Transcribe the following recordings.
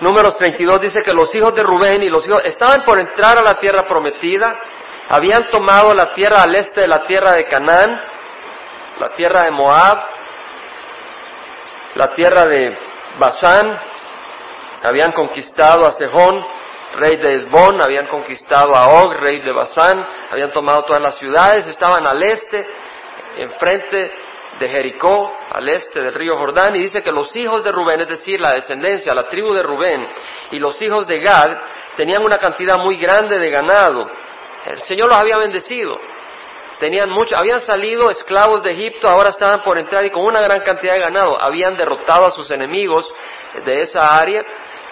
Números 32 dice que los hijos de Rubén y los hijos estaban por entrar a la tierra prometida, habían tomado la tierra al este de la tierra de Canaán, la tierra de Moab, la tierra de Basán, habían conquistado a Sejón, rey de Esbón, habían conquistado a Og, rey de Basán, habían tomado todas las ciudades, estaban al este, enfrente de Jericó, al este del río Jordán, y dice que los hijos de Rubén, es decir, la descendencia, la tribu de Rubén, y los hijos de Gad, tenían una cantidad muy grande de ganado. El Señor los había bendecido. Tenían mucho, habían salido esclavos de Egipto, ahora estaban por entrar y con una gran cantidad de ganado. Habían derrotado a sus enemigos de esa área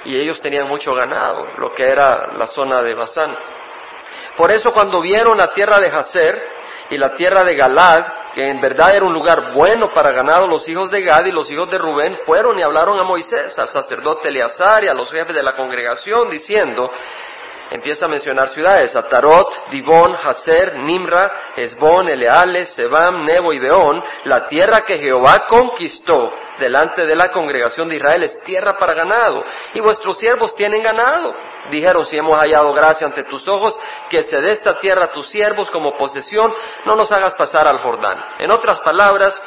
y ellos tenían mucho ganado, lo que era la zona de Basán. Por eso cuando vieron la tierra de Jazer y la tierra de Galad, que en verdad era un lugar bueno para ganado, los hijos de Gad y los hijos de Rubén fueron y hablaron a Moisés, al sacerdote Eleazar y a los jefes de la congregación, diciendo, empieza a mencionar ciudades, Atarot, Dibón, Hazer, Nimra, Esbón, Eleales, Sebam, Nebo y Beón, la tierra que Jehová conquistó delante de la congregación de Israel es tierra para ganado, y vuestros siervos tienen ganado. Dijeron, si hemos hallado gracia ante tus ojos, que se dé esta tierra a tus siervos como posesión, no nos hagas pasar al Jordán. En otras palabras,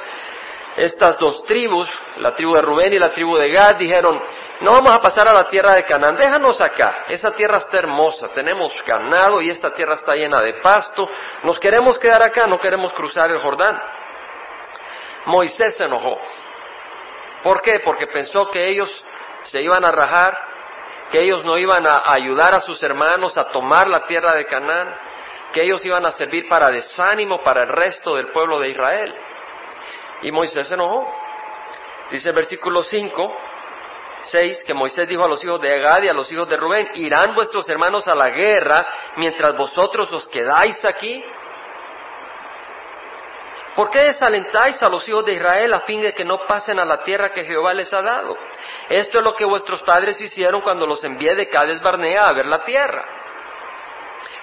estas dos tribus, la tribu de Rubén y la tribu de Gad, dijeron, no vamos a pasar a la tierra de Canaán, déjanos acá, esa tierra está hermosa, tenemos ganado y esta tierra está llena de pasto, nos queremos quedar acá, no queremos cruzar el Jordán. Moisés se enojó. ¿Por qué? Porque pensó que ellos se iban a rajar, que ellos no iban a ayudar a sus hermanos a tomar la tierra de Canaán, que ellos iban a servir para desánimo para el resto del pueblo de Israel. Y Moisés se enojó. Dice el versículo 5, 6, que Moisés dijo a los hijos de Agad y a los hijos de Rubén, ¿irán vuestros hermanos a la guerra mientras vosotros os quedáis aquí? ¿Por qué desalentáis a los hijos de Israel a fin de que no pasen a la tierra que Jehová les ha dado? Esto es lo que vuestros padres hicieron cuando los envié de Cades Barnea a ver la tierra.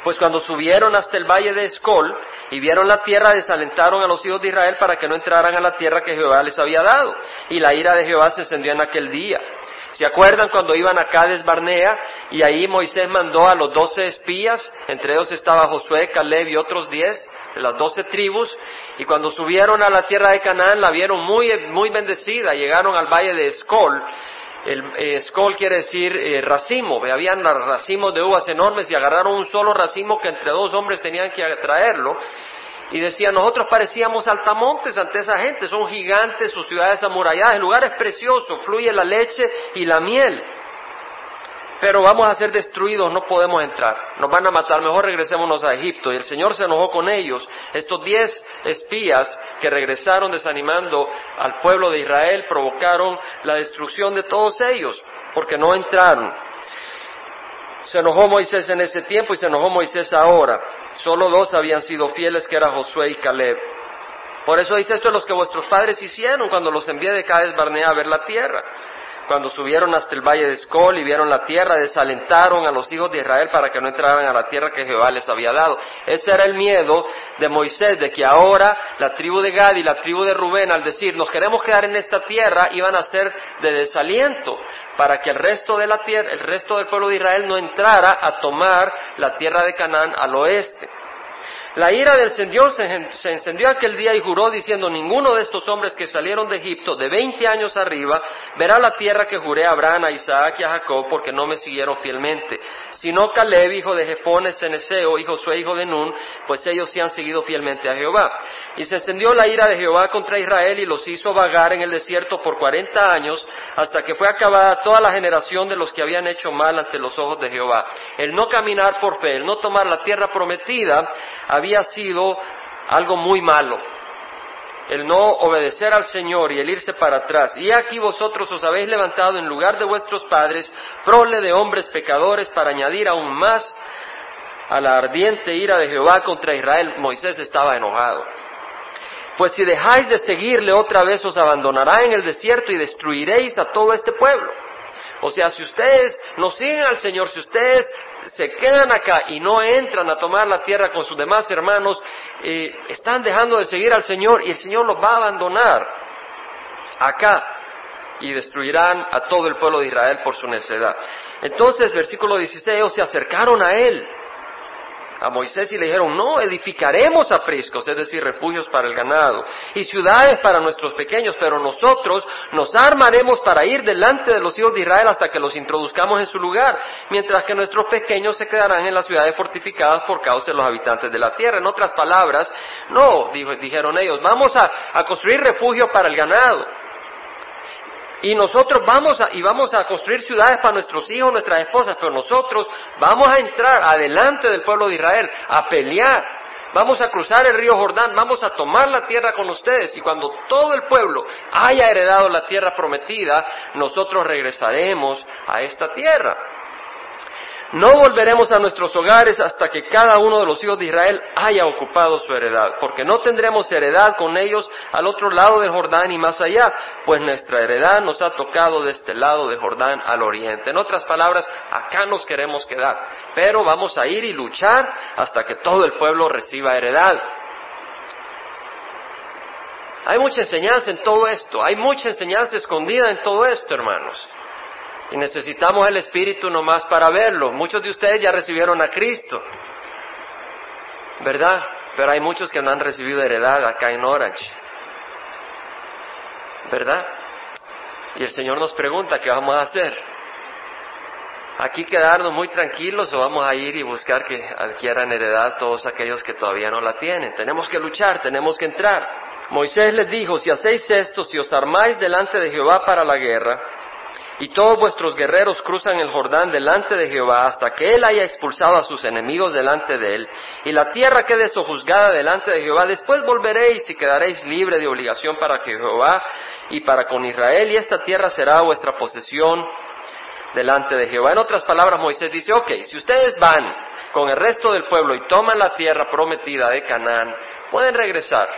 Pues cuando subieron hasta el valle de Escol y vieron la tierra, desalentaron a los hijos de Israel para que no entraran a la tierra que Jehová les había dado. Y la ira de Jehová se encendió en aquel día. ¿Se acuerdan cuando iban a Cades Barnea y ahí Moisés mandó a los doce espías, entre ellos estaba Josué, Caleb y otros diez, de las doce tribus, y cuando subieron a la tierra de Canaán la vieron muy, muy bendecida, llegaron al valle de Escol, el eh, Escol quiere decir eh, racimo, habían racimos de uvas enormes y agarraron un solo racimo que entre dos hombres tenían que traerlo, y decía, nosotros parecíamos altamontes ante esa gente, son gigantes, sus ciudades amuralladas, el lugar es precioso, fluye la leche y la miel. Pero vamos a ser destruidos, no podemos entrar, nos van a matar, mejor regresémonos a Egipto. Y el Señor se enojó con ellos. Estos diez espías que regresaron desanimando al pueblo de Israel provocaron la destrucción de todos ellos, porque no entraron. Se enojó Moisés en ese tiempo y se enojó Moisés ahora. Solo dos habían sido fieles, que era Josué y Caleb. Por eso dice esto es lo que vuestros padres hicieron cuando los envié de Cades Barnea a ver la tierra. Cuando subieron hasta el valle de Escol y vieron la tierra, desalentaron a los hijos de Israel para que no entraran a la tierra que Jehová les había dado. Ese era el miedo de Moisés, de que ahora la tribu de Gad y la tribu de Rubén, al decir, nos queremos quedar en esta tierra, iban a ser de desaliento para que el resto de la tierra, el resto del pueblo de Israel no entrara a tomar la tierra de Canaán al oeste. La ira del Señor se encendió aquel día y juró diciendo, ninguno de estos hombres que salieron de Egipto de veinte años arriba verá la tierra que juré a Abraham, a Isaac y a Jacob porque no me siguieron fielmente, sino Caleb, hijo de Jefones, Ceneseo, y Josué, hijo de Nun, pues ellos sí han seguido fielmente a Jehová. Y se encendió la ira de Jehová contra Israel y los hizo vagar en el desierto por cuarenta años hasta que fue acabada toda la generación de los que habían hecho mal ante los ojos de Jehová. El no caminar por fe, el no tomar la tierra prometida, había sido algo muy malo. El no obedecer al Señor y el irse para atrás. Y aquí vosotros os habéis levantado en lugar de vuestros padres, prole de hombres pecadores, para añadir aún más a la ardiente ira de Jehová contra Israel. Moisés estaba enojado. Pues si dejáis de seguirle otra vez os abandonará en el desierto y destruiréis a todo este pueblo. O sea, si ustedes no siguen al Señor, si ustedes se quedan acá y no entran a tomar la tierra con sus demás hermanos, eh, están dejando de seguir al Señor y el Señor los va a abandonar acá. y destruirán a todo el pueblo de Israel por su necedad. Entonces, versículo 16, ellos se acercaron a él a Moisés y le dijeron, no, edificaremos apriscos, es decir, refugios para el ganado, y ciudades para nuestros pequeños, pero nosotros nos armaremos para ir delante de los hijos de Israel hasta que los introduzcamos en su lugar, mientras que nuestros pequeños se quedarán en las ciudades fortificadas por causa de los habitantes de la tierra. En otras palabras, no, dijeron ellos, vamos a, a construir refugios para el ganado y nosotros vamos a, y vamos a construir ciudades para nuestros hijos, nuestras esposas, pero nosotros vamos a entrar adelante del pueblo de Israel a pelear. Vamos a cruzar el río Jordán, vamos a tomar la tierra con ustedes y cuando todo el pueblo haya heredado la tierra prometida, nosotros regresaremos a esta tierra. No volveremos a nuestros hogares hasta que cada uno de los hijos de Israel haya ocupado su heredad, porque no tendremos heredad con ellos al otro lado del Jordán y más allá, pues nuestra heredad nos ha tocado de este lado del Jordán al oriente. En otras palabras, acá nos queremos quedar, pero vamos a ir y luchar hasta que todo el pueblo reciba heredad. Hay mucha enseñanza en todo esto, hay mucha enseñanza escondida en todo esto, hermanos. Y necesitamos el Espíritu nomás para verlo. Muchos de ustedes ya recibieron a Cristo, ¿verdad? Pero hay muchos que no han recibido heredad acá en Orange, ¿verdad? Y el Señor nos pregunta, ¿qué vamos a hacer? ¿Aquí quedarnos muy tranquilos o vamos a ir y buscar que adquieran heredad todos aquellos que todavía no la tienen? Tenemos que luchar, tenemos que entrar. Moisés les dijo, si hacéis esto, si os armáis delante de Jehová para la guerra, y todos vuestros guerreros cruzan el Jordán delante de Jehová hasta que él haya expulsado a sus enemigos delante de él, y la tierra quede sojuzgada delante de Jehová, después volveréis y quedaréis libre de obligación para que Jehová y para con Israel, y esta tierra será vuestra posesión delante de Jehová. En otras palabras, Moisés dice, ok, si ustedes van con el resto del pueblo y toman la tierra prometida de Canaán, pueden regresar,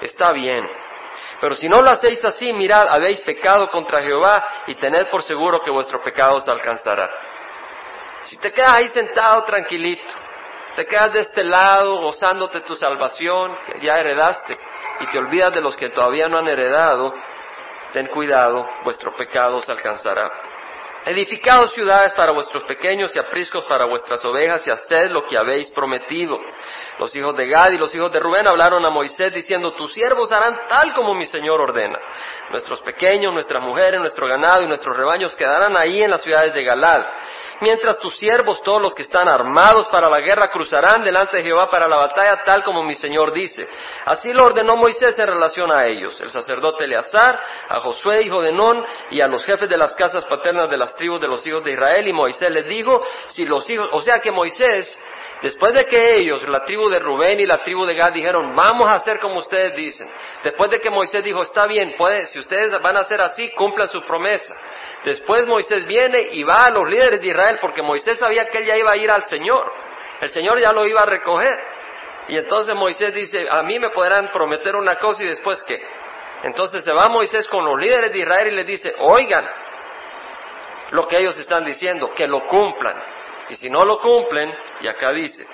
está bien. Pero si no lo hacéis así, mirad, habéis pecado contra Jehová y tened por seguro que vuestro pecado os alcanzará. Si te quedas ahí sentado tranquilito, te quedas de este lado gozándote tu salvación, que ya heredaste, y te olvidas de los que todavía no han heredado, ten cuidado, vuestro pecado os alcanzará. Edificaos ciudades para vuestros pequeños y apriscos para vuestras ovejas y haced lo que habéis prometido. Los hijos de Gad y los hijos de Rubén hablaron a Moisés diciendo, tus siervos harán tal como mi Señor ordena. Nuestros pequeños, nuestras mujeres, nuestro ganado y nuestros rebaños quedarán ahí en las ciudades de Galad. Mientras tus siervos, todos los que están armados para la guerra, cruzarán delante de Jehová para la batalla, tal como mi Señor dice. Así lo ordenó Moisés en relación a ellos, el sacerdote Eleazar, a Josué, hijo de Non, y a los jefes de las casas paternas de las tribus de los hijos de Israel. Y Moisés les dijo, si los hijos, o sea que Moisés Después de que ellos, la tribu de Rubén y la tribu de Gad, dijeron, vamos a hacer como ustedes dicen. Después de que Moisés dijo, está bien, puede, si ustedes van a hacer así, cumplan su promesa. Después Moisés viene y va a los líderes de Israel, porque Moisés sabía que él ya iba a ir al Señor. El Señor ya lo iba a recoger. Y entonces Moisés dice, a mí me podrán prometer una cosa y después qué. Entonces se va Moisés con los líderes de Israel y les dice, oigan lo que ellos están diciendo, que lo cumplan. Y si no lo cumplen, y acá dice,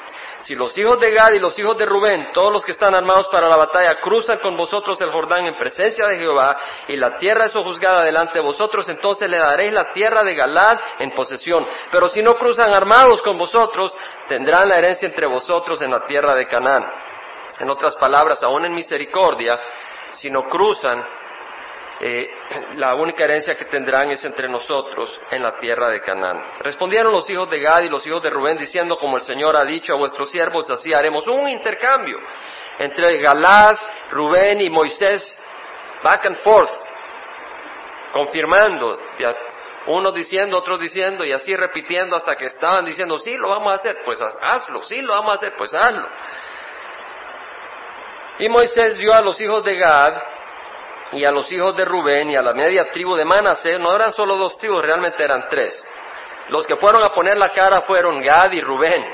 si los hijos de Gad y los hijos de Rubén, todos los que están armados para la batalla, cruzan con vosotros el Jordán en presencia de Jehová, y la tierra es juzgada delante de vosotros, entonces le daréis la tierra de Galad en posesión. Pero si no cruzan armados con vosotros, tendrán la herencia entre vosotros en la tierra de Canaán. En otras palabras, aún en misericordia, si no cruzan, eh, la única herencia que tendrán es entre nosotros en la tierra de Canaán. Respondieron los hijos de Gad y los hijos de Rubén diciendo, como el Señor ha dicho a vuestros siervos, así haremos un intercambio entre Galad, Rubén y Moisés, back and forth, confirmando, unos diciendo, otros diciendo, y así repitiendo hasta que estaban diciendo, sí, lo vamos a hacer, pues hazlo, sí, lo vamos a hacer, pues hazlo. Y Moisés dio a los hijos de Gad y a los hijos de Rubén y a la media tribu de Manasés, no eran solo dos tribus, realmente eran tres. Los que fueron a poner la cara fueron Gad y Rubén,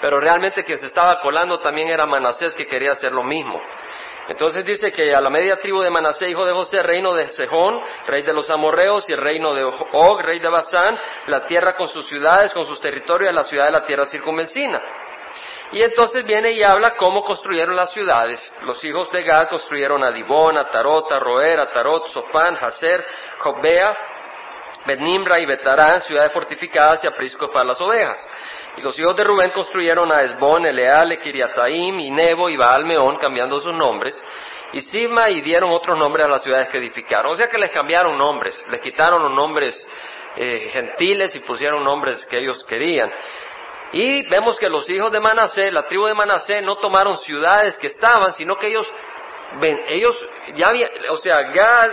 pero realmente quien se estaba colando también era Manasés que quería hacer lo mismo. Entonces dice que a la media tribu de Manasés, hijo de José, reino de Sejón, rey de los amorreos, y el reino de Og, rey de Basán, la tierra con sus ciudades, con sus territorios, la ciudad de la tierra circunvencina. Y entonces viene y habla cómo construyeron las ciudades. Los hijos de Gad construyeron a Dibón, a Tarot, a Roer, a Tarot, Sofán, Hazer, Jobea, Benimra y Betarán, ciudades fortificadas y apriscos para las ovejas. Y los hijos de Rubén construyeron a Esbón, Eleale, Kiriataim, y Nebo y Baalmeón, cambiando sus nombres. Y Sima y dieron otros nombres a las ciudades que edificaron. O sea que les cambiaron nombres, les quitaron los nombres eh, gentiles y pusieron nombres que ellos querían. Y vemos que los hijos de Manasé, la tribu de Manasé, no tomaron ciudades que estaban, sino que ellos, ven, ellos ya habían, o sea, Gad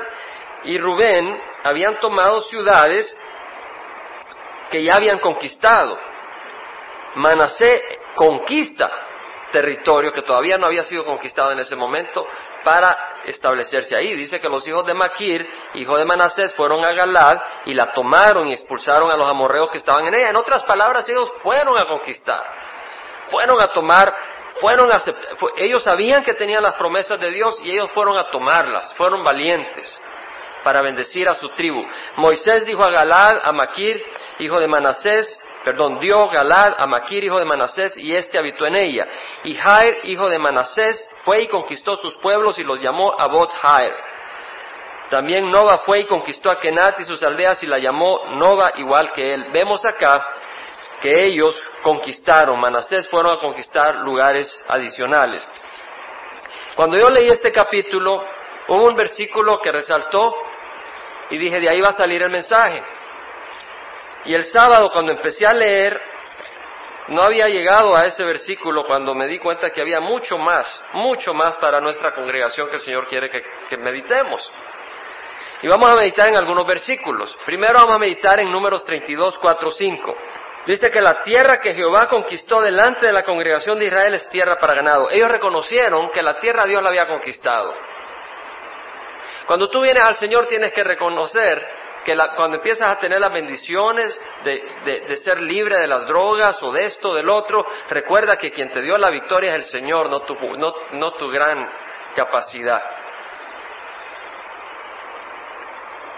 y Rubén habían tomado ciudades que ya habían conquistado. Manasé conquista territorio que todavía no había sido conquistado en ese momento para establecerse ahí. Dice que los hijos de Maquir, hijo de Manasés, fueron a Galad y la tomaron y expulsaron a los amorreos que estaban en ella. En otras palabras, ellos fueron a conquistar, fueron a tomar, fueron a ellos sabían que tenían las promesas de Dios y ellos fueron a tomarlas, fueron valientes para bendecir a su tribu. Moisés dijo a Galad, a Maquir, hijo de Manasés, perdón, dio Galad a Maquir, hijo de Manasés, y éste habitó en ella. Y Jair, hijo de Manasés, fue y conquistó sus pueblos y los llamó Abot Jair. También Nova fue y conquistó a Kenat y sus aldeas y la llamó Nova igual que él. Vemos acá que ellos conquistaron, Manasés fueron a conquistar lugares adicionales. Cuando yo leí este capítulo, hubo un versículo que resaltó y dije, de ahí va a salir el mensaje. Y el sábado cuando empecé a leer, no había llegado a ese versículo cuando me di cuenta que había mucho más, mucho más para nuestra congregación que el Señor quiere que, meditemos. Y vamos a meditar en algunos versículos. Primero vamos a meditar en números 32, 4, 5. Dice que la tierra que Jehová conquistó delante de la congregación de Israel es tierra para ganado. Ellos reconocieron que la tierra Dios la había conquistado. Cuando tú vienes al Señor tienes que reconocer que cuando empiezas a tener las bendiciones de, ser libre de las drogas o de esto, del otro, recuerda que quien te dio la victoria es el Señor, no tu, no tu gran capacidad.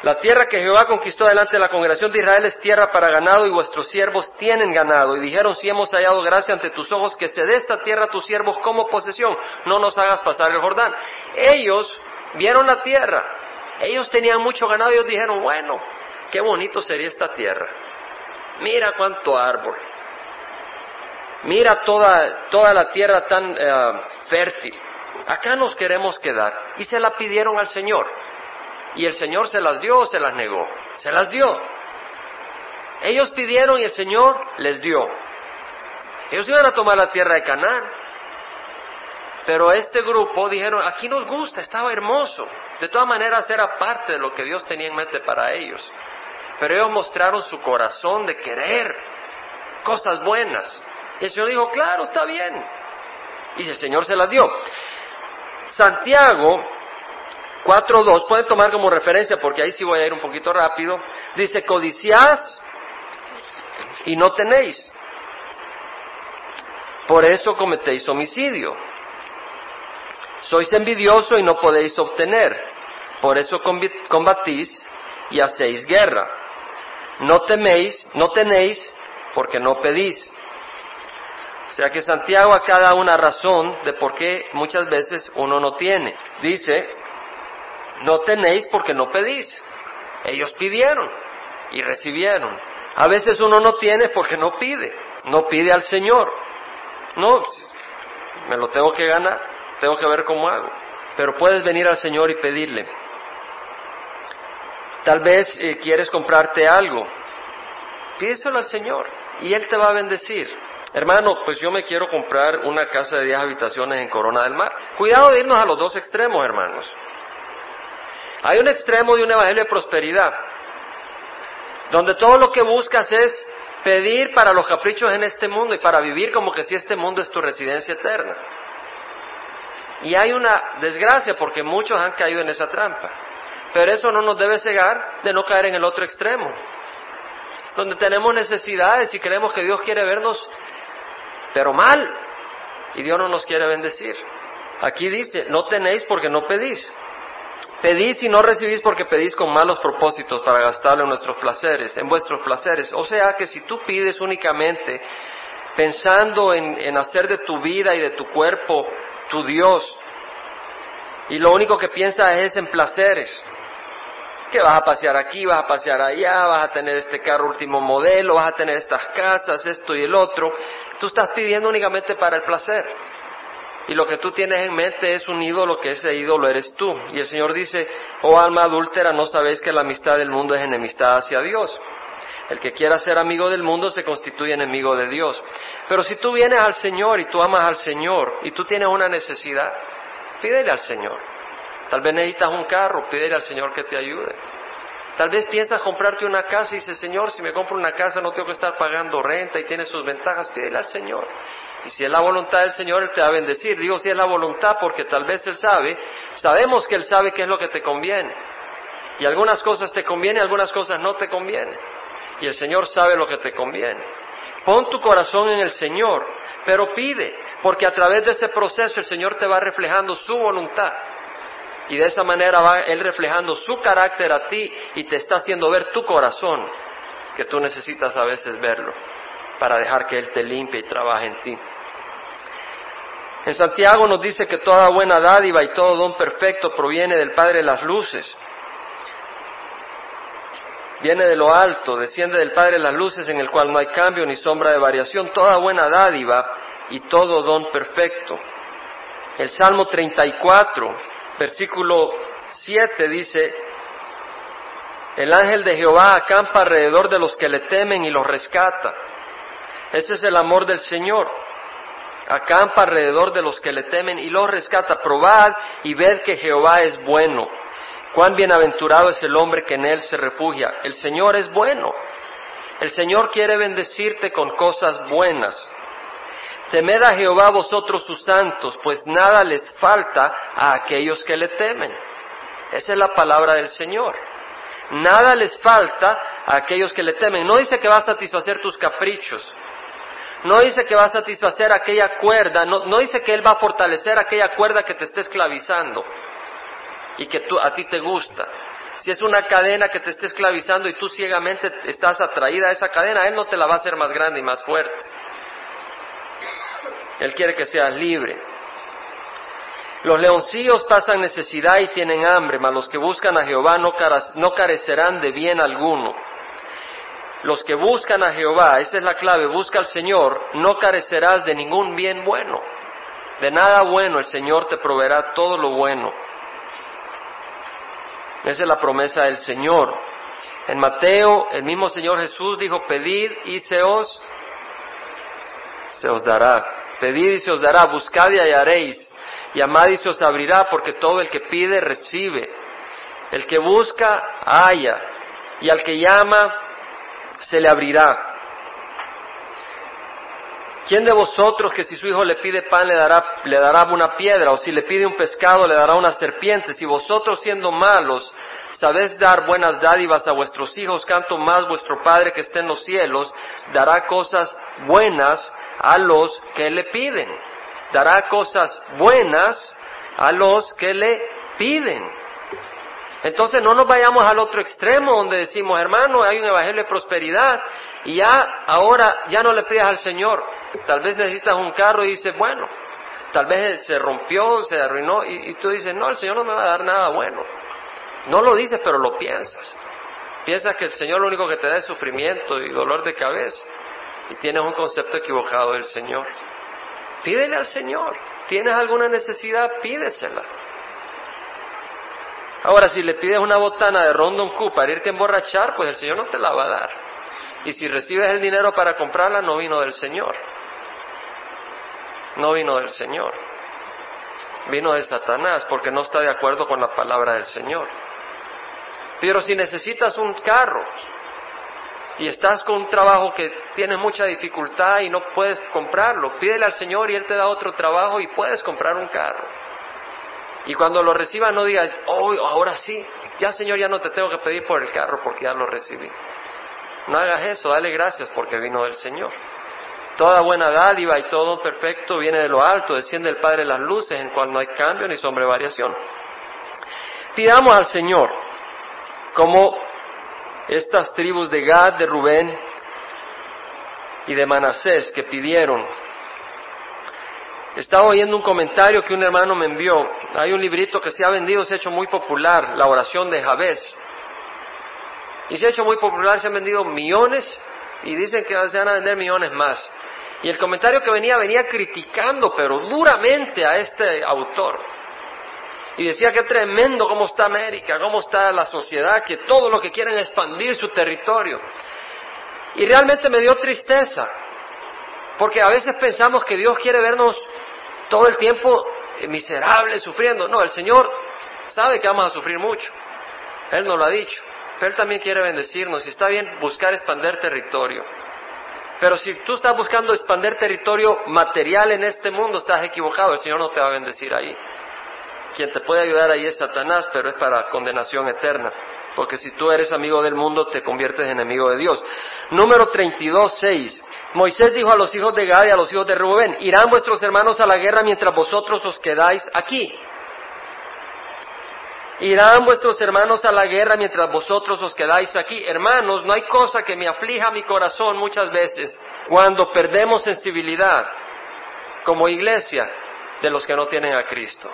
La tierra que Jehová conquistó delante de la congregación de Israel es tierra para ganado y vuestros siervos tienen ganado. Y dijeron, si hemos hallado gracia ante tus ojos, que se dé esta tierra a tus siervos como posesión, no nos hagas pasar el Jordán. Ellos vieron la tierra, ellos tenían mucho ganado y ellos dijeron, bueno, qué bonito sería esta tierra. Mira cuánto árbol. Mira toda, toda la tierra tan eh, fértil. Acá nos queremos quedar. Y se la pidieron al Señor. Y el Señor se las dio o se las negó. Se las dio. Ellos pidieron y el Señor les dio. Ellos iban a tomar la tierra de Canaán. Pero este grupo dijeron, aquí nos gusta, estaba hermoso. De todas maneras era parte de lo que Dios tenía en mente para ellos. Pero ellos mostraron su corazón de querer cosas buenas. Y el Señor dijo, claro, está bien. Y el Señor se las dio. Santiago 4.2, pueden tomar como referencia porque ahí sí voy a ir un poquito rápido. Dice, codiciás y no tenéis. Por eso cometéis homicidio. Sois envidioso y no podéis obtener. Por eso combatís y hacéis guerra. No teméis, no tenéis, porque no pedís. O sea que Santiago acá da una razón de por qué muchas veces uno no tiene. Dice, no tenéis porque no pedís. Ellos pidieron y recibieron. A veces uno no tiene porque no pide, no pide al Señor. No, me lo tengo que ganar tengo que ver cómo hago. Pero puedes venir al Señor y pedirle. Tal vez eh, quieres comprarte algo. Pídeselo al Señor y Él te va a bendecir. Hermano, pues yo me quiero comprar una casa de 10 habitaciones en Corona del Mar. Cuidado de irnos a los dos extremos, hermanos. Hay un extremo de un evangelio de prosperidad, donde todo lo que buscas es pedir para los caprichos en este mundo y para vivir como que si este mundo es tu residencia eterna. Y hay una desgracia porque muchos han caído en esa trampa. Pero eso no nos debe cegar de no caer en el otro extremo, donde tenemos necesidades y creemos que Dios quiere vernos, pero mal, y Dios no nos quiere bendecir. Aquí dice, no tenéis porque no pedís. Pedís y no recibís porque pedís con malos propósitos para gastarlo en nuestros placeres, en vuestros placeres. O sea que si tú pides únicamente pensando en, hacer de tu vida y de tu cuerpo tu Dios. Y lo único que piensas es en placeres. Que vas a pasear aquí, vas a pasear allá, vas a tener este carro último modelo, vas a tener estas casas, esto y el otro. Tú estás pidiendo únicamente para el placer. Y lo que tú tienes en mente es un ídolo que ese ídolo eres tú. Y el Señor dice, oh alma adúltera, no sabéis que la amistad del mundo es enemistad hacia Dios. El que quiera ser amigo del mundo se constituye enemigo de Dios. Pero si tú vienes al Señor y tú amas al Señor y tú tienes una necesidad, pídele al Señor. Tal vez necesitas un carro, pídele al Señor que te ayude. Tal vez piensas comprarte una casa y dices, Señor, si me compro una casa no tengo que estar pagando renta y tiene sus ventajas, pídele al Señor. Y si es la voluntad del Señor, Él te va a bendecir. Digo si es la voluntad porque tal vez Él sabe, sabemos que Él sabe qué es lo que te conviene. Y algunas cosas te convienen, algunas cosas no te convienen y el Señor sabe lo que te conviene. Pon tu corazón en el Señor, pero pide, porque a través de ese proceso el Señor te va reflejando su voluntad. Y de esa manera va Él reflejando su carácter a ti y te está haciendo ver tu corazón, que tú necesitas a veces verlo, para dejar que Él te limpie y trabaje en ti. En Santiago nos dice que toda buena dádiva y todo don perfecto proviene del Padre de las Luces, viene de lo alto, desciende del Padre de las luces en el cual no hay cambio ni sombra de variación, toda buena dádiva y todo don perfecto. El Salmo 34, versículo 7 dice, el ángel de Jehová acampa alrededor de los que le temen y los rescata. Ese es el amor del Señor. Acampa alrededor de los que le temen y los rescata. Probad y ved que Jehová es bueno Cuán bienaventurado es el hombre que en él se refugia. El Señor es bueno. El Señor quiere bendecirte con cosas buenas. Temed a Jehová vosotros sus santos, pues nada les falta a aquellos que le temen. Esa es la palabra del Señor. Nada les falta a aquellos que le temen. No dice que va a satisfacer tus caprichos. No dice que va a satisfacer aquella cuerda. No, dice que Él va a fortalecer aquella cuerda que te esté esclavizando y que tú, a ti te gusta. Si es una cadena que te esté esclavizando y tú ciegamente estás atraída a esa cadena, Él no te la va a hacer más grande y más fuerte. Él quiere que seas libre. Los leoncillos pasan necesidad y tienen hambre, mas los que buscan a Jehová no, carecerán de bien alguno. Los que buscan a Jehová, esa es la clave, busca al Señor, no carecerás de ningún bien bueno. De nada bueno el Señor te proveerá todo lo bueno. Esa es la promesa del Señor. En Mateo, el mismo Señor Jesús dijo, pedid y se se os dará. Pedid y se os dará, buscad y hallaréis, llamad y se os abrirá, porque todo el que pide recibe. El que busca, halla, y al que llama, se le abrirá. ¿Quién de vosotros que si su hijo le pide pan le dará, le dará una piedra o si le pide un pescado le dará una serpiente? Si vosotros siendo malos sabéis dar buenas dádivas a vuestros hijos, canto más vuestro Padre que esté en los cielos dará cosas buenas a los que le piden. Dará cosas buenas a los que le piden. Entonces no nos vayamos al otro extremo donde decimos, hermano, hay un evangelio de prosperidad y ya ahora ya no le pidas al Señor. Tal vez necesitas un carro y dices, bueno, tal vez se rompió, se arruinó y, tú dices, no, el Señor no me va a dar nada bueno. No lo dices, pero lo piensas. Piensas que el Señor lo único que te da es sufrimiento y dolor de cabeza y tienes un concepto equivocado del Señor. Pídele al Señor. ¿Tienes alguna necesidad? Pídesela. Ahora, si le pides una botana de Rondon Q para irte a emborrachar, pues el Señor no te la va a dar. Y si recibes el dinero para comprarla, no vino del Señor. No vino del Señor. Vino de Satanás porque no está de acuerdo con la palabra del Señor. Pero si necesitas un carro y estás con un trabajo que tiene mucha dificultad y no puedes comprarlo, pídele al Señor y Él te da otro trabajo y puedes comprar un carro. Y cuando lo recibas no digas, oh, ahora sí, ya Señor, ya no te tengo que pedir por el carro porque ya lo recibí. No hagas eso, dale gracias porque vino del Señor. Toda buena dádiva y todo perfecto viene de lo alto, desciende el Padre de las luces, en cual no hay cambio ni sombra de variación. Pidamos al Señor, como estas tribus de Gad, de Rubén y de Manasés que pidieron. Estaba oyendo un comentario que un hermano me envió. Hay un librito que se ha vendido, se ha hecho muy popular, la oración de Jabez. Y se ha hecho muy popular, se han vendido millones y dicen que se van a vender millones más. Y el comentario que venía venía criticando, pero duramente a este autor. Y decía que tremendo cómo está América, cómo está la sociedad, que todo lo que quieren es expandir su territorio. Y realmente me dio tristeza, porque a veces pensamos que Dios quiere vernos todo el tiempo miserables, sufriendo. No, el Señor sabe que vamos a sufrir mucho. Él nos lo ha dicho. Pero Él también quiere bendecirnos y está bien buscar expander territorio. Pero si tú estás buscando expander territorio material en este mundo, estás equivocado. El Señor no te va a bendecir ahí. Quien te puede ayudar ahí es Satanás, pero es para condenación eterna. Porque si tú eres amigo del mundo, te conviertes en enemigo de Dios. Número 32, 6. Moisés dijo a los hijos de Gad y a los hijos de Rubén, irán vuestros hermanos a la guerra mientras vosotros os quedáis aquí. Irán vuestros hermanos a la guerra mientras vosotros os quedáis aquí. Hermanos, no hay cosa que me aflija mi corazón muchas veces cuando perdemos sensibilidad como iglesia de los que no tienen a Cristo.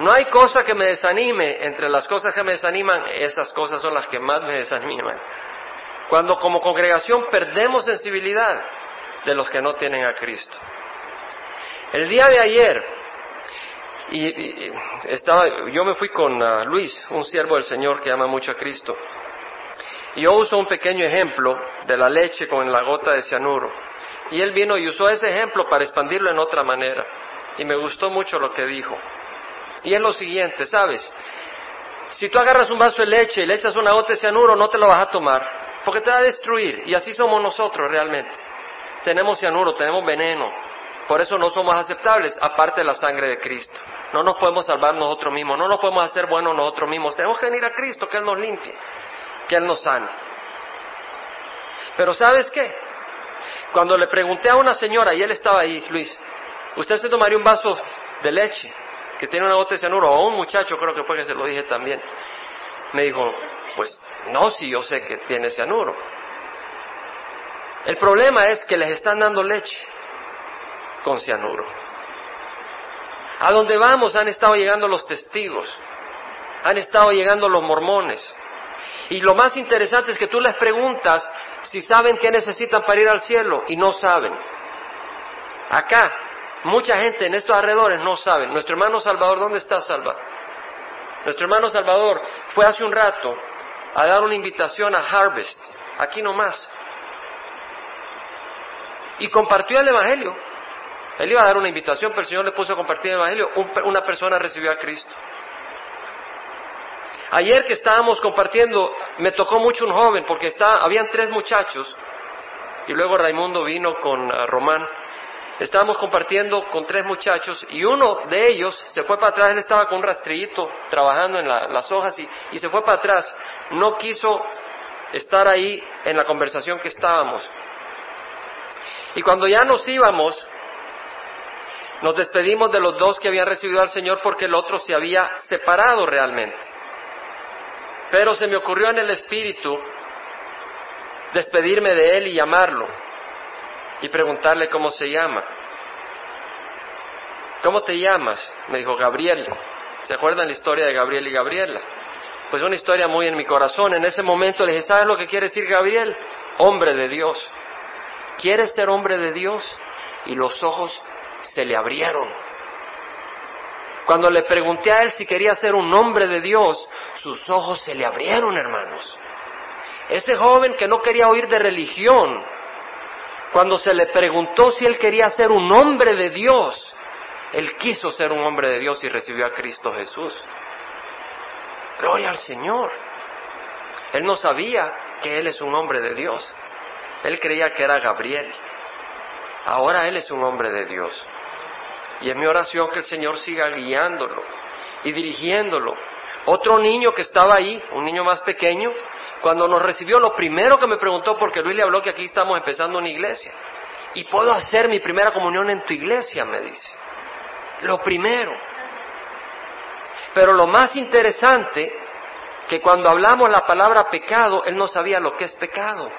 No hay cosa que me desanime, entre las cosas que me desaniman, esas cosas son las que más me desaniman. Cuando como congregación perdemos sensibilidad de los que no tienen a Cristo. El día de ayer, y, estaba, yo me fui con uh, Luis, un siervo del Señor que ama mucho a Cristo. Y yo uso un pequeño ejemplo de la leche con la gota de cianuro. Y él vino y usó ese ejemplo para expandirlo en otra manera. Y me gustó mucho lo que dijo. Y es lo siguiente, ¿sabes? Si tú agarras un vaso de leche y le echas una gota de cianuro, no te lo vas a tomar porque te va a destruir. Y así somos nosotros realmente. Tenemos cianuro, tenemos veneno. Por eso no somos aceptables, aparte de la sangre de Cristo. No nos podemos salvar nosotros mismos, no nos podemos hacer buenos nosotros mismos. Tenemos que venir a Cristo, que Él nos limpie, que Él nos sane. Pero ¿sabes qué? Cuando le pregunté a una señora, y él estaba ahí, Luis, ¿usted se tomaría un vaso de leche que tiene una gota de cianuro? O un muchacho, creo que fue que se lo dije también. Me dijo, pues no, si yo sé que tiene cianuro. El problema es que les están dando leche con cianuro. A donde vamos han estado llegando los testigos, han estado llegando los mormones. Y lo más interesante es que tú les preguntas si saben qué necesitan para ir al cielo y no saben. Acá, mucha gente en estos alrededores no saben. Nuestro hermano Salvador, ¿dónde está Salvador? Nuestro hermano Salvador fue hace un rato a dar una invitación a Harvest, aquí nomás. Y compartió el Evangelio. Él iba a dar una invitación, pero el Señor le puso a compartir el Evangelio. una persona recibió a Cristo. Ayer que estábamos compartiendo, me tocó mucho un joven, porque está, habían tres muchachos, y luego Raimundo vino con uh, Román. Estábamos compartiendo con tres muchachos y uno de ellos se fue para atrás, él estaba con un rastrillito trabajando en las hojas y, y se fue para atrás. No quiso estar ahí en la conversación que estábamos. Y cuando ya nos íbamos, nos despedimos de los dos que habían recibido al Señor porque el otro se había separado realmente. Pero se me ocurrió en el espíritu despedirme de él y llamarlo y preguntarle cómo se llama. ¿Cómo te llamas? Me dijo Gabriel. ¿Se acuerdan la historia de Gabriel y Gabriela? Pues una historia muy en mi corazón. En ese momento le dije, ¿sabes lo que quiere decir Gabriel? Hombre de Dios. ¿Quieres ser hombre de Dios? Y los ojos se le abrieron. Cuando le pregunté a él si quería ser un hombre de Dios, sus ojos se le abrieron, hermanos. Ese joven que no quería oír de religión, cuando se le preguntó si él quería ser un hombre de Dios, él quiso ser un hombre de Dios y recibió a Cristo Jesús. Gloria al Señor. Él no sabía que Él es un hombre de Dios. Él creía que era Gabriel. Ahora Él es un hombre de Dios. Y es mi oración que el Señor siga guiándolo y dirigiéndolo. Otro niño que estaba ahí, un niño más pequeño, cuando nos recibió, lo primero que me preguntó, porque Luis le habló que aquí estamos empezando una iglesia, y puedo hacer mi primera comunión en tu iglesia, me dice. Lo primero. Pero lo más interesante, que cuando hablamos la palabra pecado, él no sabía lo que es pecado.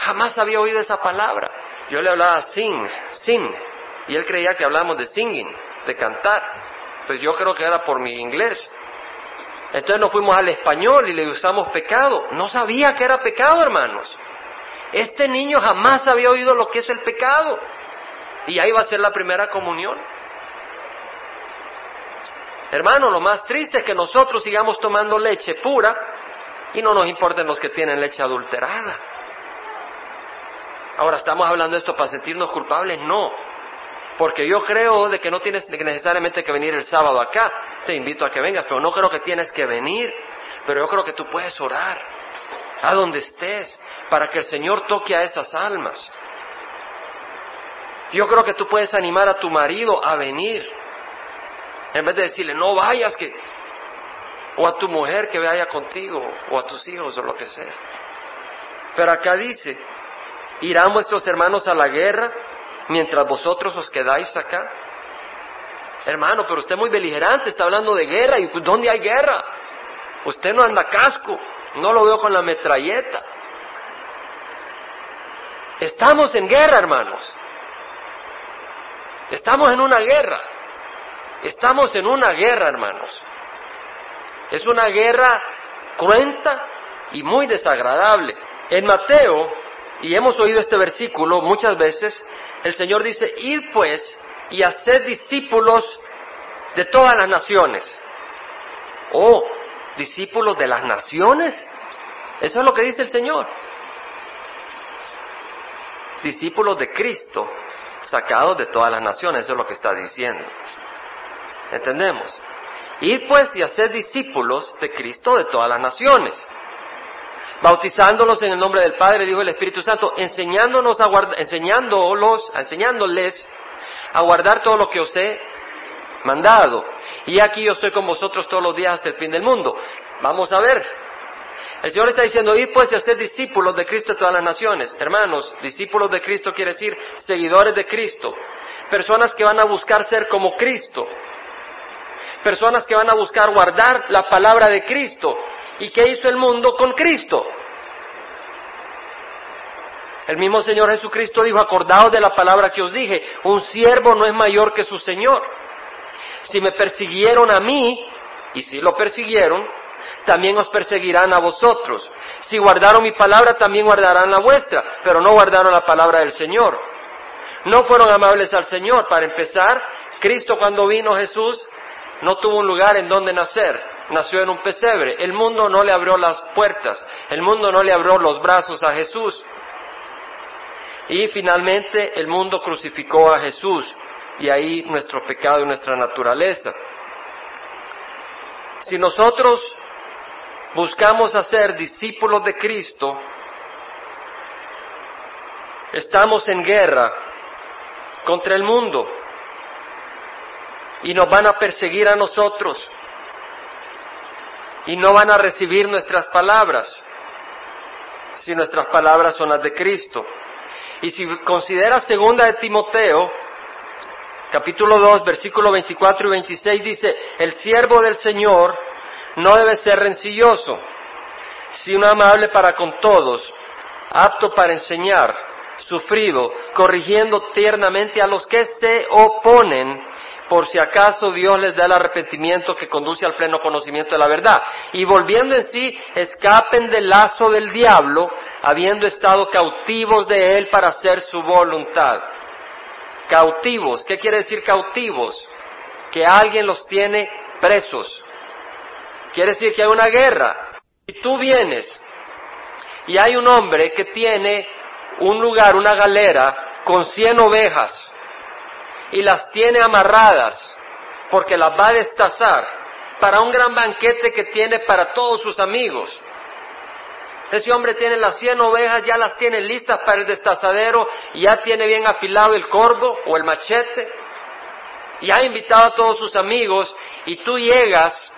Jamás había oído esa palabra. Yo le hablaba sing, sing, y él creía que hablábamos de singing, de cantar. Pues yo creo que era por mi inglés. Entonces nos fuimos al español y le usamos pecado. No sabía que era pecado, hermanos. Este niño jamás había oído lo que es el pecado. Y ahí va a ser la primera comunión. Hermano, lo más triste es que nosotros sigamos tomando leche pura y no nos importen los que tienen leche adulterada. Ahora, ¿estamos hablando de esto para sentirnos culpables? No. Porque yo creo de que no tienes necesariamente que venir el sábado acá. Te invito a que vengas, pero no creo que tienes que venir. Pero yo creo que tú puedes orar a donde estés para que el Señor toque a esas almas. Yo creo que tú puedes animar a tu marido a venir en vez de decirle, no vayas, que... o a tu mujer que vaya contigo, o a tus hijos, o lo que sea. Pero acá dice, ¿irán vuestros hermanos a la guerra mientras vosotros os quedáis acá? Hermano, pero usted es muy beligerante, está hablando de guerra, ¿y dónde hay guerra? Usted no anda casco, no lo veo con la metralleta. Estamos en guerra, hermanos. Estamos en una guerra. Estamos en una guerra, hermanos. Es una guerra cruenta y muy desagradable. En Mateo, y hemos oído este versículo muchas veces, el Señor dice, id pues y haced discípulos de todas las naciones. Oh, discípulos de las naciones. Eso es lo que dice el Señor. Discípulos de Cristo, sacados de todas las naciones, eso es lo que está diciendo. ¿Entendemos? Ir pues y hacer discípulos de Cristo de todas las naciones, bautizándolos en el nombre del Padre, Hijo y el Espíritu Santo, enseñándonos a guardar, enseñándolos, enseñándoles a guardar todo lo que os he mandado. Y aquí yo estoy con vosotros todos los días hasta el fin del mundo. Vamos a ver. El Señor está diciendo, ir pues y hacer discípulos de Cristo de todas las naciones. Hermanos, discípulos de Cristo quiere decir seguidores de Cristo. Personas que van a buscar ser como Cristo personas que van a buscar guardar la palabra de Cristo. ¿Y qué hizo el mundo con Cristo? El mismo Señor Jesucristo dijo, acordaos de la palabra que os dije, un siervo no es mayor que su Señor. Si me persiguieron a mí, y si lo persiguieron, también os perseguirán a vosotros. Si guardaron mi palabra, también guardarán la vuestra, pero no guardaron la palabra del Señor. No fueron amables al Señor. Para empezar, Cristo cuando vino Jesús no tuvo un lugar en donde nacer, nació en un pesebre. El mundo no le abrió las puertas, el mundo no le abrió los brazos a Jesús. Y finalmente el mundo crucificó a Jesús y ahí nuestro pecado y nuestra naturaleza. Si nosotros buscamos hacer discípulos de Cristo, estamos en guerra contra el mundo y nos van a perseguir a nosotros y no van a recibir nuestras palabras si nuestras palabras son las de Cristo. Y si considera segunda de Timoteo, capítulo 2, versículo 24 y 26 dice, el siervo del Señor no debe ser rencilloso, sino amable para con todos, apto para enseñar, sufrido, corrigiendo tiernamente a los que se oponen por si acaso Dios les da el arrepentimiento que conduce al pleno conocimiento de la verdad. Y volviendo en sí, escapen del lazo del diablo, habiendo estado cautivos de él para hacer su voluntad. Cautivos, ¿qué quiere decir cautivos? Que alguien los tiene presos. Quiere decir que hay una guerra. Y tú vienes y hay un hombre que tiene un lugar, una galera, con cien ovejas y las tiene amarradas porque las va a destazar para un gran banquete que tiene para todos sus amigos. Ese hombre tiene las cien ovejas, ya las tiene listas para el destazadero, ya tiene bien afilado el corvo o el machete, y ha invitado a todos sus amigos, y tú llegas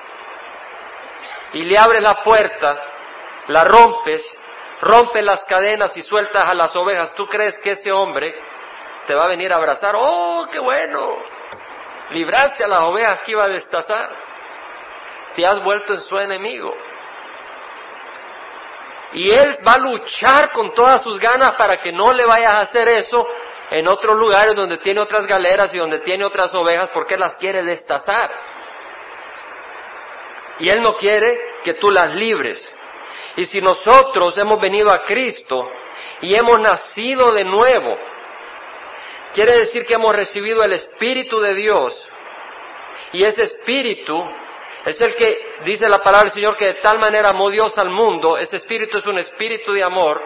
y le abres la puerta, la rompes, rompes las cadenas y sueltas a las ovejas. ¿Tú crees que ese hombre te va a venir a abrazar. ¡Oh, qué bueno! Libraste a las ovejas que iba a destazar. Te has vuelto en su enemigo. Y Él va a luchar con todas sus ganas para que no le vayas a hacer eso en otros lugares donde tiene otras galeras y donde tiene otras ovejas porque las quiere destazar. Y Él no quiere que tú las libres. Y si nosotros hemos venido a Cristo y hemos nacido de nuevo, quiere decir que hemos recibido el Espíritu de Dios. Y ese Espíritu es el que dice la palabra del Señor que de tal manera amó Dios al mundo. Ese Espíritu es un Espíritu de amor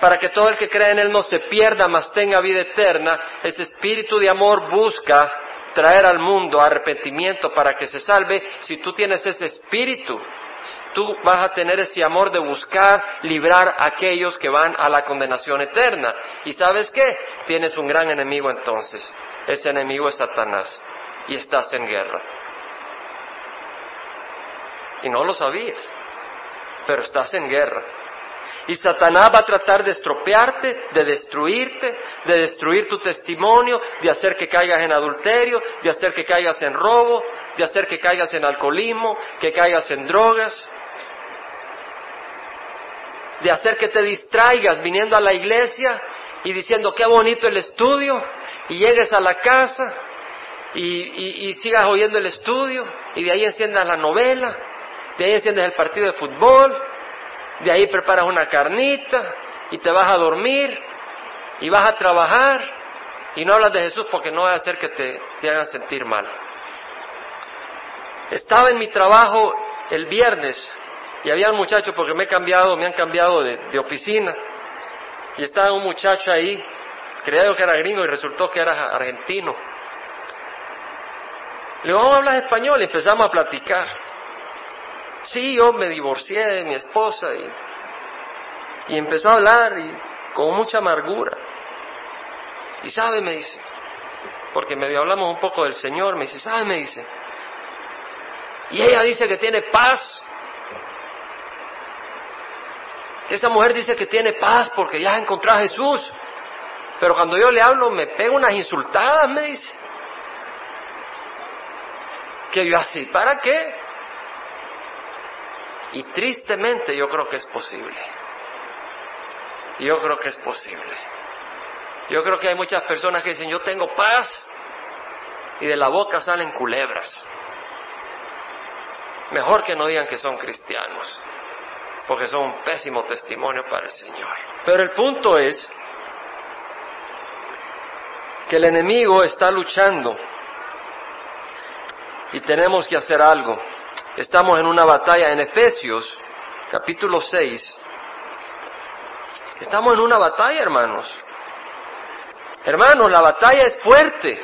para que todo el que cree en Él no se pierda, mas tenga vida eterna. Ese Espíritu de amor busca traer al mundo arrepentimiento para que se salve. Si tú tienes ese Espíritu, tú vas a tener ese amor de buscar librar a aquellos que van a la condenación eterna. ¿Y sabes qué? Tienes un gran enemigo entonces. Ese enemigo es Satanás y estás en guerra. Y no lo sabías, pero estás en guerra. Y Satanás va a tratar de estropearte, de destruirte, de destruir tu testimonio, de hacer que caigas en adulterio, de hacer que caigas en robo, de hacer que caigas en alcoholismo, que caigas en drogas de hacer que te distraigas viniendo a la iglesia y diciendo qué bonito el estudio y llegues a la casa y, sigas oyendo el estudio y de ahí enciendas la novela, de ahí enciendes el partido de fútbol, de ahí preparas una carnita y te vas a dormir y vas a trabajar y no hablas de Jesús porque no va a hacer que te, te hagan sentir mal. Estaba en mi trabajo el viernes y había un muchacho, porque me he cambiado, me han cambiado de, oficina, y estaba un muchacho ahí, creía que era gringo y resultó que era argentino. Le vamos a hablar español y empezamos a platicar. Sí, yo me divorcié de mi esposa y, y empezó a hablar y con mucha amargura. Y sabe, me dice, porque medio hablamos un poco del Señor, me dice, sabe, me dice. Y ella dice que tiene paz esa mujer dice que tiene paz porque ya encontró a Jesús. Pero cuando yo le hablo me pega unas insultadas, me dice. Que yo así, ¿para qué? Y tristemente yo creo que es posible. Yo creo que es posible. Yo creo que hay muchas personas que dicen, yo tengo paz, y de la boca salen culebras. Mejor que no digan que son cristianos porque son un pésimo testimonio para el Señor. Pero el punto es que el enemigo está luchando y tenemos que hacer algo. Estamos en una batalla en Efesios, capítulo 6. Estamos en una batalla, hermanos. Hermanos, la batalla es fuerte.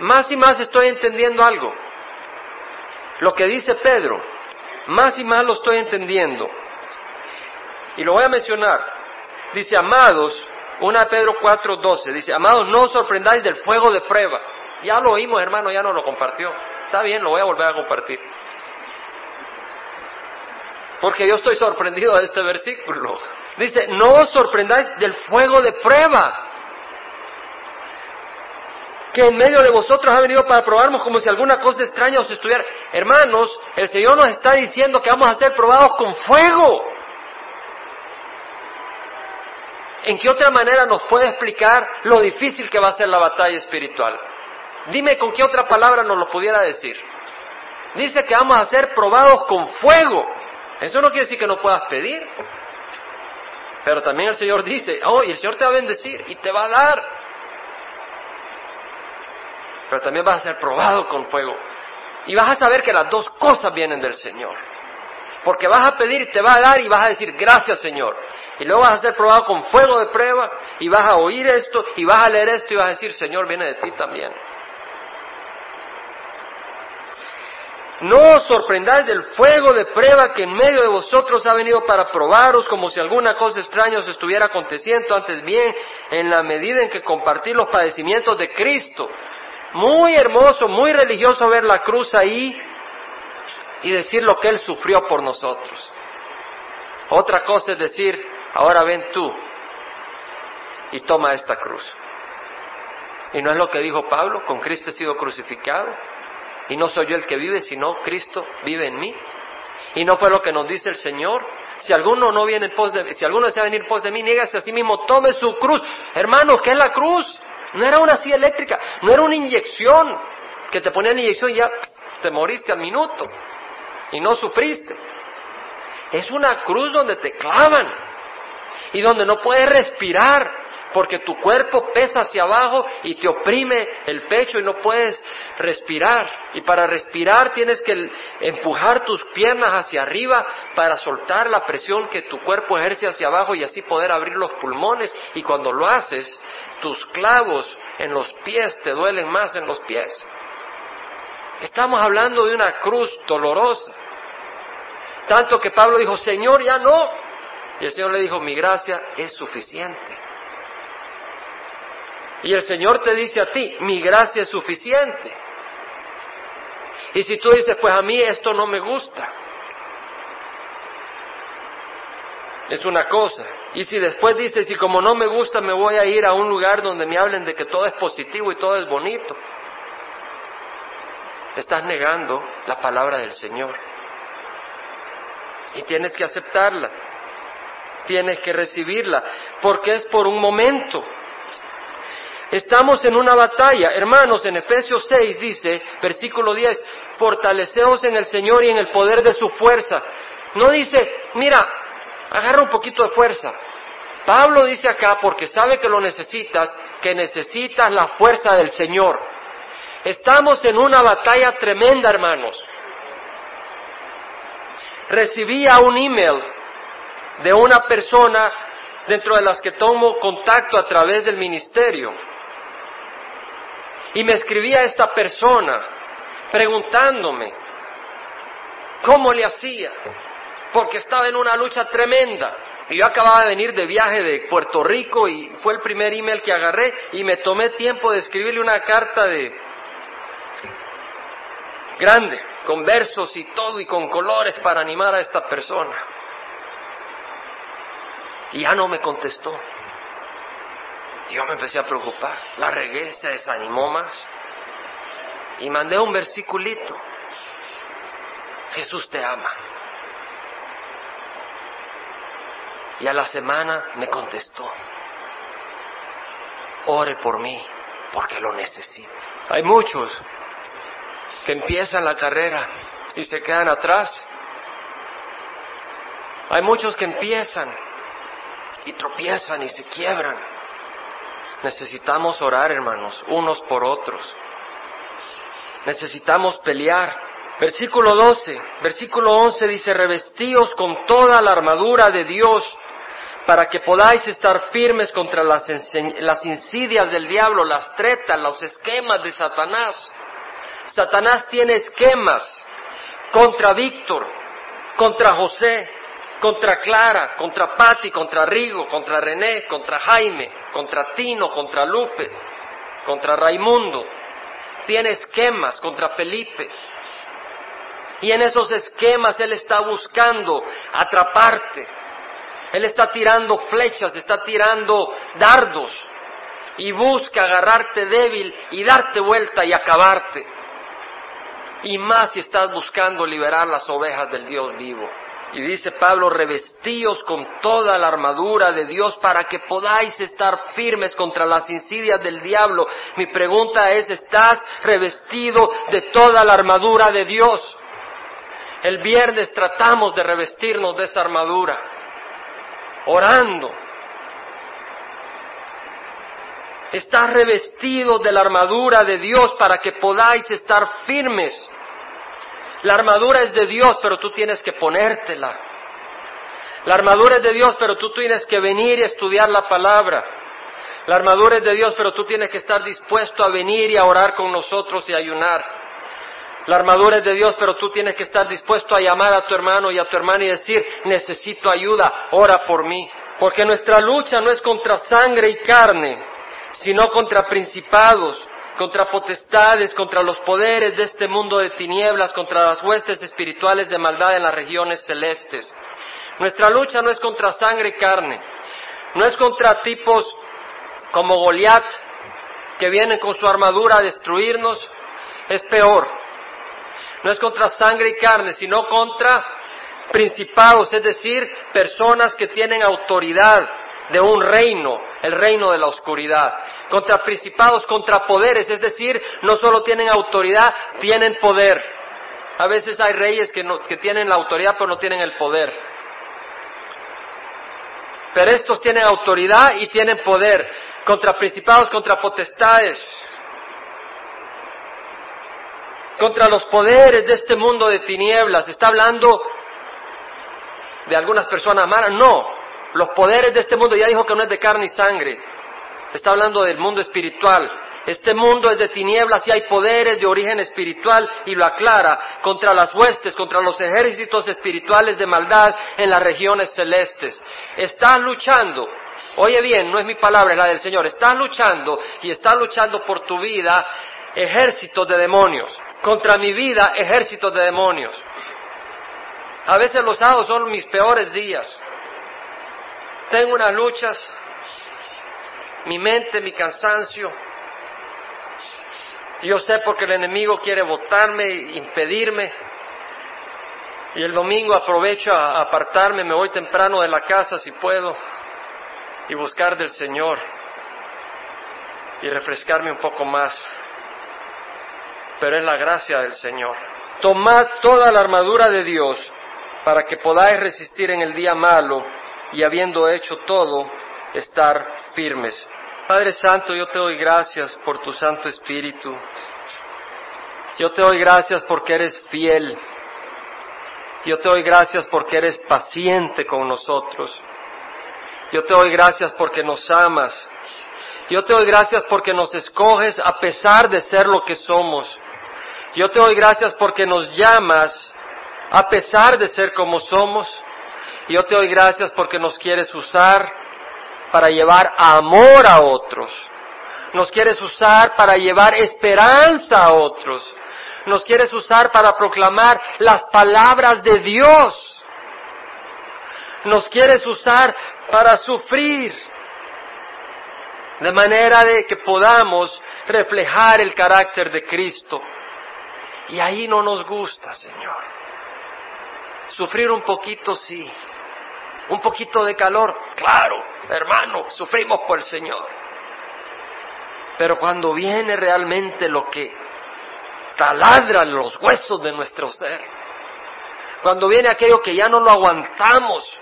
Más y más estoy entendiendo algo. Lo que dice Pedro, más y más lo estoy entendiendo. Y lo voy a mencionar. Dice, amados, 1 Pedro 4:12, dice, amados, no os sorprendáis del fuego de prueba. Ya lo oímos, hermano, ya nos lo compartió. Está bien, lo voy a volver a compartir. Porque yo estoy sorprendido de este versículo. Dice, no os sorprendáis del fuego de prueba que en medio de vosotros ha venido para probarnos como si alguna cosa extraña os estuviera. Hermanos, el Señor nos está diciendo que vamos a ser probados con fuego. ¿En qué otra manera nos puede explicar lo difícil que va a ser la batalla espiritual? Dime con qué otra palabra nos lo pudiera decir. Dice que vamos a ser probados con fuego. Eso no quiere decir que no puedas pedir. Pero también el Señor dice, oh, y el Señor te va a bendecir y te va a dar. Pero también vas a ser probado con fuego. Y vas a saber que las dos cosas vienen del Señor. Porque vas a pedir te va a dar y vas a decir, gracias Señor. Y luego vas a ser probado con fuego de prueba y vas a oír esto y vas a leer esto y vas a decir, Señor, viene de ti también. No os sorprendáis del fuego de prueba que en medio de vosotros ha venido para probaros como si alguna cosa extraña os estuviera aconteciendo, antes bien, en la medida en que compartir los padecimientos de Cristo. Muy hermoso, muy religioso ver la cruz ahí y decir lo que Él sufrió por nosotros. Otra cosa es decir, ahora ven tú y toma esta cruz. Y no es lo que dijo Pablo, con Cristo he sido crucificado. Y no soy yo el que vive, sino Cristo vive en mí. Y no fue lo que nos dice el Señor, si alguno no viene en pos de si alguno desea venir en pos de mí, niégase a sí mismo, tome su cruz. Hermanos, ¿qué es la cruz? No era una silla eléctrica, no era una inyección que te ponían inyección y ya te moriste al minuto y no sufriste. Es una cruz donde te clavan y donde no puedes respirar porque tu cuerpo pesa hacia abajo y te oprime el pecho y no puedes respirar. Y para respirar tienes que empujar tus piernas hacia arriba para soltar la presión que tu cuerpo ejerce hacia abajo y así poder abrir los pulmones. Y cuando lo haces, tus clavos en los pies te duelen más en los pies. Estamos hablando de una cruz dolorosa. Tanto que Pablo dijo, Señor, ya no. Y el Señor le dijo, mi gracia es suficiente. Y el Señor te dice a ti, mi gracia es suficiente. Y si tú dices, pues a mí esto no me gusta, es una cosa. Y si después dices, y como no me gusta, me voy a ir a un lugar donde me hablen de que todo es positivo y todo es bonito, estás negando la palabra del Señor. Y tienes que aceptarla, tienes que recibirla, porque es por un momento. Estamos en una batalla. Hermanos, en Efesios 6 dice, versículo 10, fortaleceos en el Señor y en el poder de su fuerza. No dice, mira, agarra un poquito de fuerza. Pablo dice acá, porque sabe que lo necesitas, que necesitas la fuerza del Señor. Estamos en una batalla tremenda, hermanos. Recibía un email de una persona dentro de las que tomo contacto a través del ministerio y me escribía esta persona preguntándome cómo le hacía, porque estaba en una lucha tremenda. Y yo acababa de venir de viaje de Puerto Rico y fue el primer email que agarré y me tomé tiempo de escribirle una carta de grande, con versos y todo y con colores para animar a esta persona. Y ya no me contestó. Yo me empecé a preocupar. La regué, se desanimó más. Y mandé un versiculito. Jesús te ama. Y a la semana me contestó. Ore por mí, porque lo necesito. Hay muchos que empiezan la carrera y se quedan atrás. Hay muchos que empiezan y tropiezan y se quiebran. Necesitamos orar, hermanos, unos por otros. Necesitamos pelear. Versículo 12, versículo 11 dice, revestíos con toda la armadura de Dios para que podáis estar firmes contra las, las insidias del diablo, las tretas, los esquemas de Satanás. Satanás tiene esquemas contra Víctor, contra José, contra Clara, contra Patti, contra Rigo, contra René, contra Jaime, contra Tino, contra Lupe, contra Raimundo. Tiene esquemas contra Felipe. Y en esos esquemas Él está buscando atraparte. Él está tirando flechas, está tirando dardos y busca agarrarte débil y darte vuelta y acabarte. Y más si estás buscando liberar las ovejas del Dios vivo. Y dice Pablo, revestíos con toda la armadura de Dios para que podáis estar firmes contra las insidias del diablo. Mi pregunta es, ¿estás revestido de toda la armadura de Dios? El viernes tratamos de revestirnos de esa armadura, orando. Estás revestido de la armadura de Dios para que podáis estar firmes la armadura es de Dios, pero tú tienes que ponértela. La armadura es de Dios, pero tú tienes que venir y estudiar la palabra. La armadura es de Dios, pero tú tienes que estar dispuesto a venir y a orar con nosotros y ayunar. La armadura es de Dios, pero tú tienes que estar dispuesto a llamar a tu hermano y a tu hermana y decir, necesito ayuda, ora por mí. Porque nuestra lucha no es contra sangre y carne, sino contra principados, contra potestades, contra los poderes de este mundo de tinieblas, contra las huestes espirituales de maldad en las regiones celestes. Nuestra lucha no es contra sangre y carne, no es contra tipos como Goliat que vienen con su armadura a destruirnos, es peor. No es contra sangre y carne, sino contra principados, es decir, personas que tienen autoridad de un reino, el reino de la oscuridad, contra principados, contra poderes, es decir, no solo tienen autoridad, tienen poder. A veces hay reyes que, que tienen la autoridad pero no tienen el poder. Pero estos tienen autoridad y tienen poder contra principados, contra potestades, contra los poderes de este mundo de tinieblas. Está hablando de algunas personas malas. No, los poderes de este mundo, ya dijo que no es de carne y sangre. Está hablando del mundo espiritual. Este mundo es de tinieblas y hay poderes de origen espiritual y lo aclara contra las huestes, contra los ejércitos espirituales de maldad en las regiones celestes. Estás luchando, oye bien, no es mi palabra, es la del Señor, estás luchando y estás luchando por tu vida ejércitos de demonios, contra mi vida ejércitos de demonios. A veces los sábados son mis peores días. Tengo unas luchas, mi mente, mi cansancio, yo sé porque el enemigo quiere votarme, impedirme. Y el domingo aprovecho a apartarme, me voy temprano de la casa si puedo y buscar del Señor y refrescarme un poco más. Pero es la gracia del Señor. Tomad toda la armadura de Dios para que podáis resistir en el día malo y habiendo hecho todo, estar firmes. Padre Santo, yo te doy gracias por tu Santo Espíritu. Yo te doy gracias porque eres fiel. Yo te doy gracias porque eres paciente con nosotros. Yo te doy gracias porque nos amas. Yo te doy gracias porque nos escoges a pesar de ser lo que somos. Yo te doy gracias porque nos llamas a pesar de ser como somos. Yo te doy gracias porque nos quieres usar para llevar amor a otros. Nos quieres usar para llevar esperanza a otros. Nos quieres usar para proclamar las palabras de Dios. Nos quieres usar para sufrir. De manera de que podamos reflejar el carácter de Cristo. Y ahí no nos gusta, Señor. Sufrir un poquito, sí. Un poquito de calor, claro, hermano, sufrimos por el Señor. Pero cuando viene realmente lo que taladra los huesos de nuestro ser, cuando viene aquello que ya no lo aguantamos,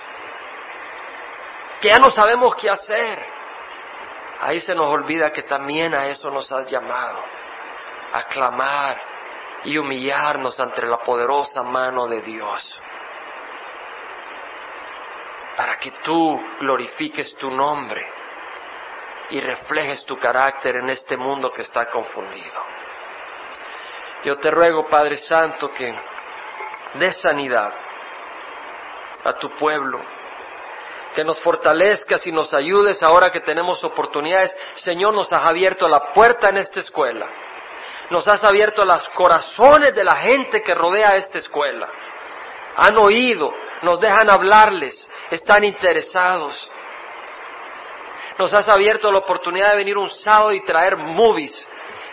que ya no sabemos qué hacer, ahí se nos olvida que también a eso nos has llamado, a clamar y humillarnos ante la poderosa mano de Dios que tú glorifiques tu nombre y reflejes tu carácter en este mundo que está confundido. Yo te ruego, Padre Santo, que dé sanidad a tu pueblo, que nos fortalezcas y nos ayudes ahora que tenemos oportunidades. Señor, nos has abierto la puerta en esta escuela, nos has abierto los corazones de la gente que rodea esta escuela. Han oído, nos dejan hablarles, están interesados. Nos has abierto la oportunidad de venir un sábado y traer movies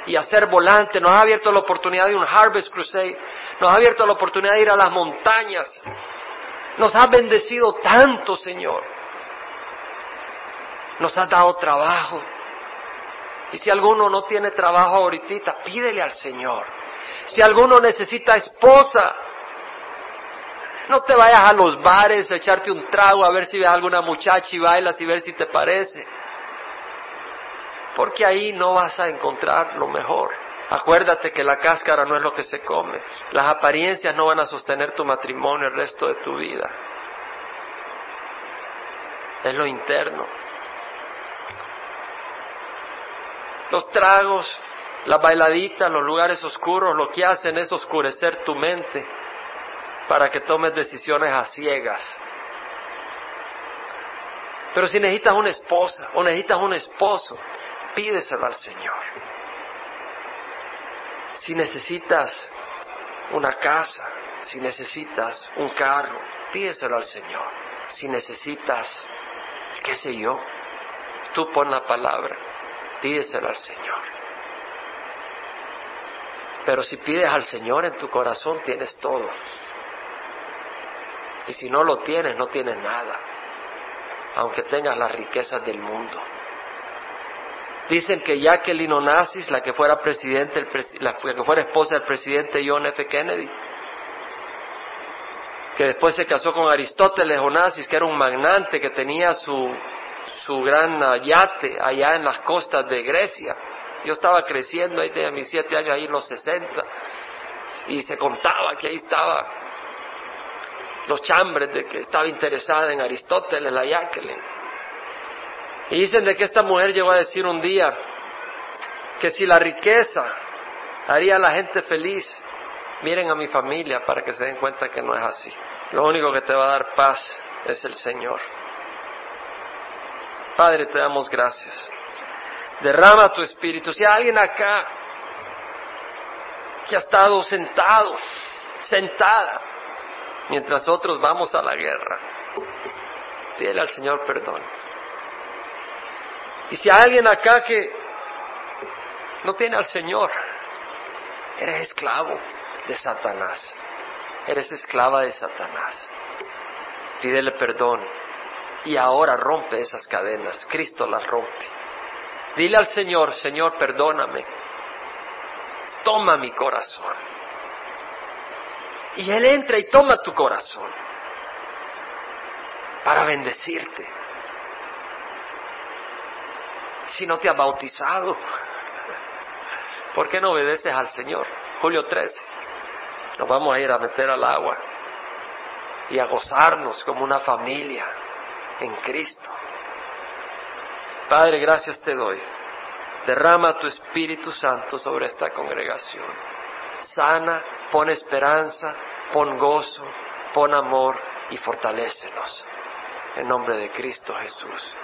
y hacer volante. Nos ha abierto la oportunidad de un Harvest Crusade. Nos ha abierto la oportunidad de ir a las montañas. Nos has bendecido tanto, Señor. Nos has dado trabajo. Y si alguno no tiene trabajo ahorita, pídele al Señor. Si alguno necesita esposa, no te vayas a los bares a echarte un trago a ver si ves alguna muchacha y bailas y ver si te parece. Porque ahí no vas a encontrar lo mejor. Acuérdate que la cáscara no es lo que se come. Las apariencias no van a sostener tu matrimonio el resto de tu vida. Es lo interno. Los tragos, las bailaditas, los lugares oscuros, lo que hacen es oscurecer tu mente para que tomes decisiones a ciegas. Pero si necesitas una esposa o necesitas un esposo, pídeselo al Señor. Si necesitas una casa, si necesitas un carro, pídeselo al Señor. Si necesitas, qué sé yo, tú pon la palabra, pídeselo al Señor. Pero si pides al Señor en tu corazón, tienes todo. Y si no lo tienes, no tienes nada, aunque tengas las riquezas del mundo. Dicen que Jacqueline Onassis, la que fuera presidente, la que fuera esposa del presidente John F. Kennedy, que después se casó con Aristóteles Onassis, que era un magnate que tenía su, su gran yate allá en las costas de Grecia. Yo estaba creciendo ahí de mis siete años, ahí en los sesenta, y se contaba que ahí estaba los chambres de que estaba interesada en Aristóteles, la Jacqueline. Y dicen de que esta mujer llegó a decir un día que si la riqueza haría a la gente feliz, miren a mi familia para que se den cuenta que no es así. Lo único que te va a dar paz es el Señor. Padre, te damos gracias. Derrama tu espíritu. Si hay alguien acá que ha estado sentado, sentada, mientras otros vamos a la guerra, pídele al Señor perdón. Y si hay alguien acá que no tiene al Señor, eres esclavo de Satanás. Eres esclava de Satanás. Pídele perdón. Y ahora rompe esas cadenas. Cristo las rompe. Dile al Señor, Señor, perdóname. Toma mi corazón. Y Él entra y toma tu corazón para bendecirte. Si no te has bautizado, ¿por qué no obedeces al Señor? Julio 13. Nos vamos a ir a meter al agua y a gozarnos como una familia en Cristo. Padre, gracias te doy. Derrama tu Espíritu Santo sobre esta congregación. Sana, pon esperanza, pon gozo, pon amor y fortalécenos. En nombre de Cristo Jesús.